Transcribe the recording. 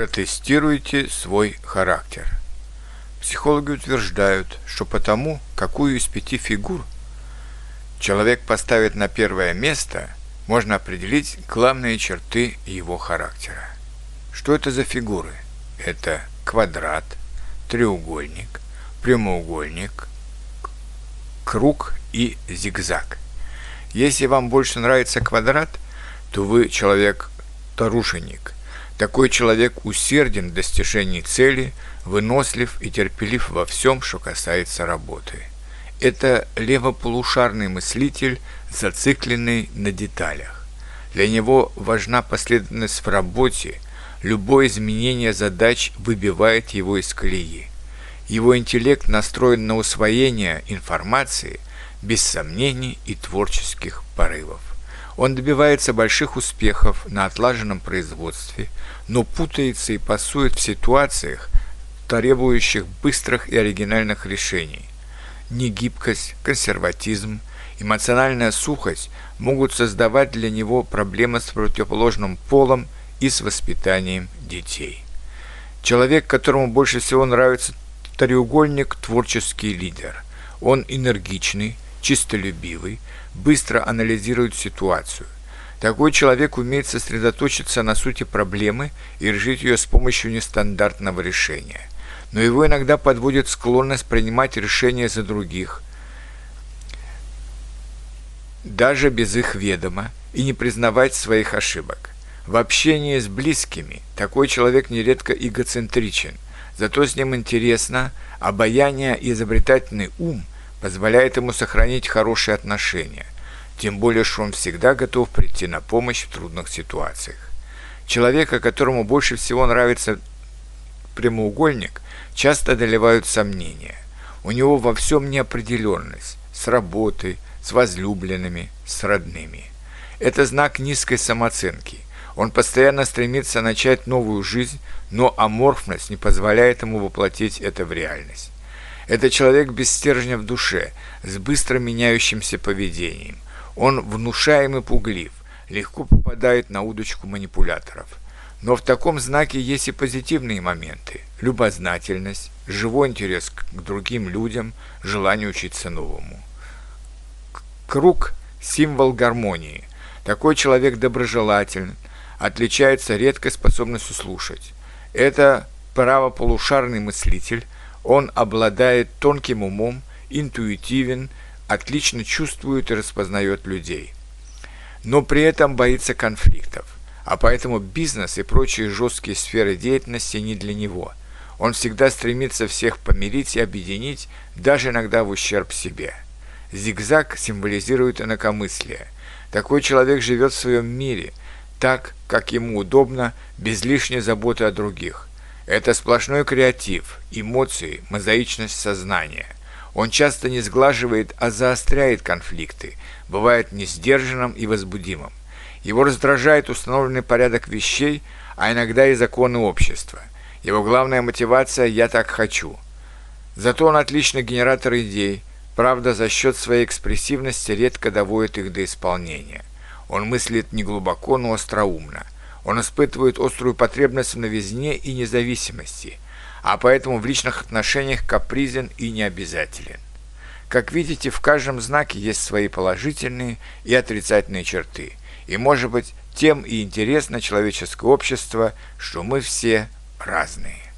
Протестируйте свой характер. Психологи утверждают, что потому, какую из пяти фигур человек поставит на первое место, можно определить главные черты его характера. Что это за фигуры? Это квадрат, треугольник, прямоугольник, круг и зигзаг. Если вам больше нравится квадрат, то вы человек-тарушенник. Такой человек усерден в достижении цели, вынослив и терпелив во всем, что касается работы. Это левополушарный мыслитель, зацикленный на деталях. Для него важна последовательность в работе, любое изменение задач выбивает его из колеи. Его интеллект настроен на усвоение информации – без сомнений и творческих порывов. Он добивается больших успехов на отлаженном производстве, но путается и пасует в ситуациях, требующих быстрых и оригинальных решений. Негибкость, консерватизм, эмоциональная сухость могут создавать для него проблемы с противоположным полом и с воспитанием детей. Человек, которому больше всего нравится треугольник – творческий лидер. Он энергичный, чистолюбивый, быстро анализирует ситуацию. Такой человек умеет сосредоточиться на сути проблемы и решить ее с помощью нестандартного решения. Но его иногда подводит склонность принимать решения за других, даже без их ведома, и не признавать своих ошибок. В общении с близкими такой человек нередко эгоцентричен, зато с ним интересно, обаяние и изобретательный ум позволяет ему сохранить хорошие отношения, тем более, что он всегда готов прийти на помощь в трудных ситуациях. Человека, которому больше всего нравится прямоугольник, часто одолевают сомнения. У него во всем неопределенность, с работой, с возлюбленными, с родными. Это знак низкой самооценки. Он постоянно стремится начать новую жизнь, но аморфность не позволяет ему воплотить это в реальность. Это человек без стержня в душе, с быстро меняющимся поведением. Он внушаем и пуглив, легко попадает на удочку манипуляторов. Но в таком знаке есть и позитивные моменты. Любознательность, живой интерес к другим людям, желание учиться новому. Круг – символ гармонии. Такой человек доброжелателен, отличается редкой способностью слушать. Это правополушарный мыслитель – он обладает тонким умом, интуитивен, отлично чувствует и распознает людей. Но при этом боится конфликтов, а поэтому бизнес и прочие жесткие сферы деятельности не для него. Он всегда стремится всех помирить и объединить, даже иногда в ущерб себе. Зигзаг символизирует инакомыслие. Такой человек живет в своем мире, так, как ему удобно, без лишней заботы о других. Это сплошной креатив, эмоции, мозаичность сознания. Он часто не сглаживает, а заостряет конфликты, бывает несдержанным и возбудимым. Его раздражает установленный порядок вещей, а иногда и законы общества. Его главная мотивация «я так хочу». Зато он отличный генератор идей, правда, за счет своей экспрессивности редко доводит их до исполнения. Он мыслит не глубоко, но остроумно – он испытывает острую потребность в новизне и независимости, а поэтому в личных отношениях капризен и необязателен. Как видите, в каждом знаке есть свои положительные и отрицательные черты. И, может быть, тем и интересно человеческое общество, что мы все разные.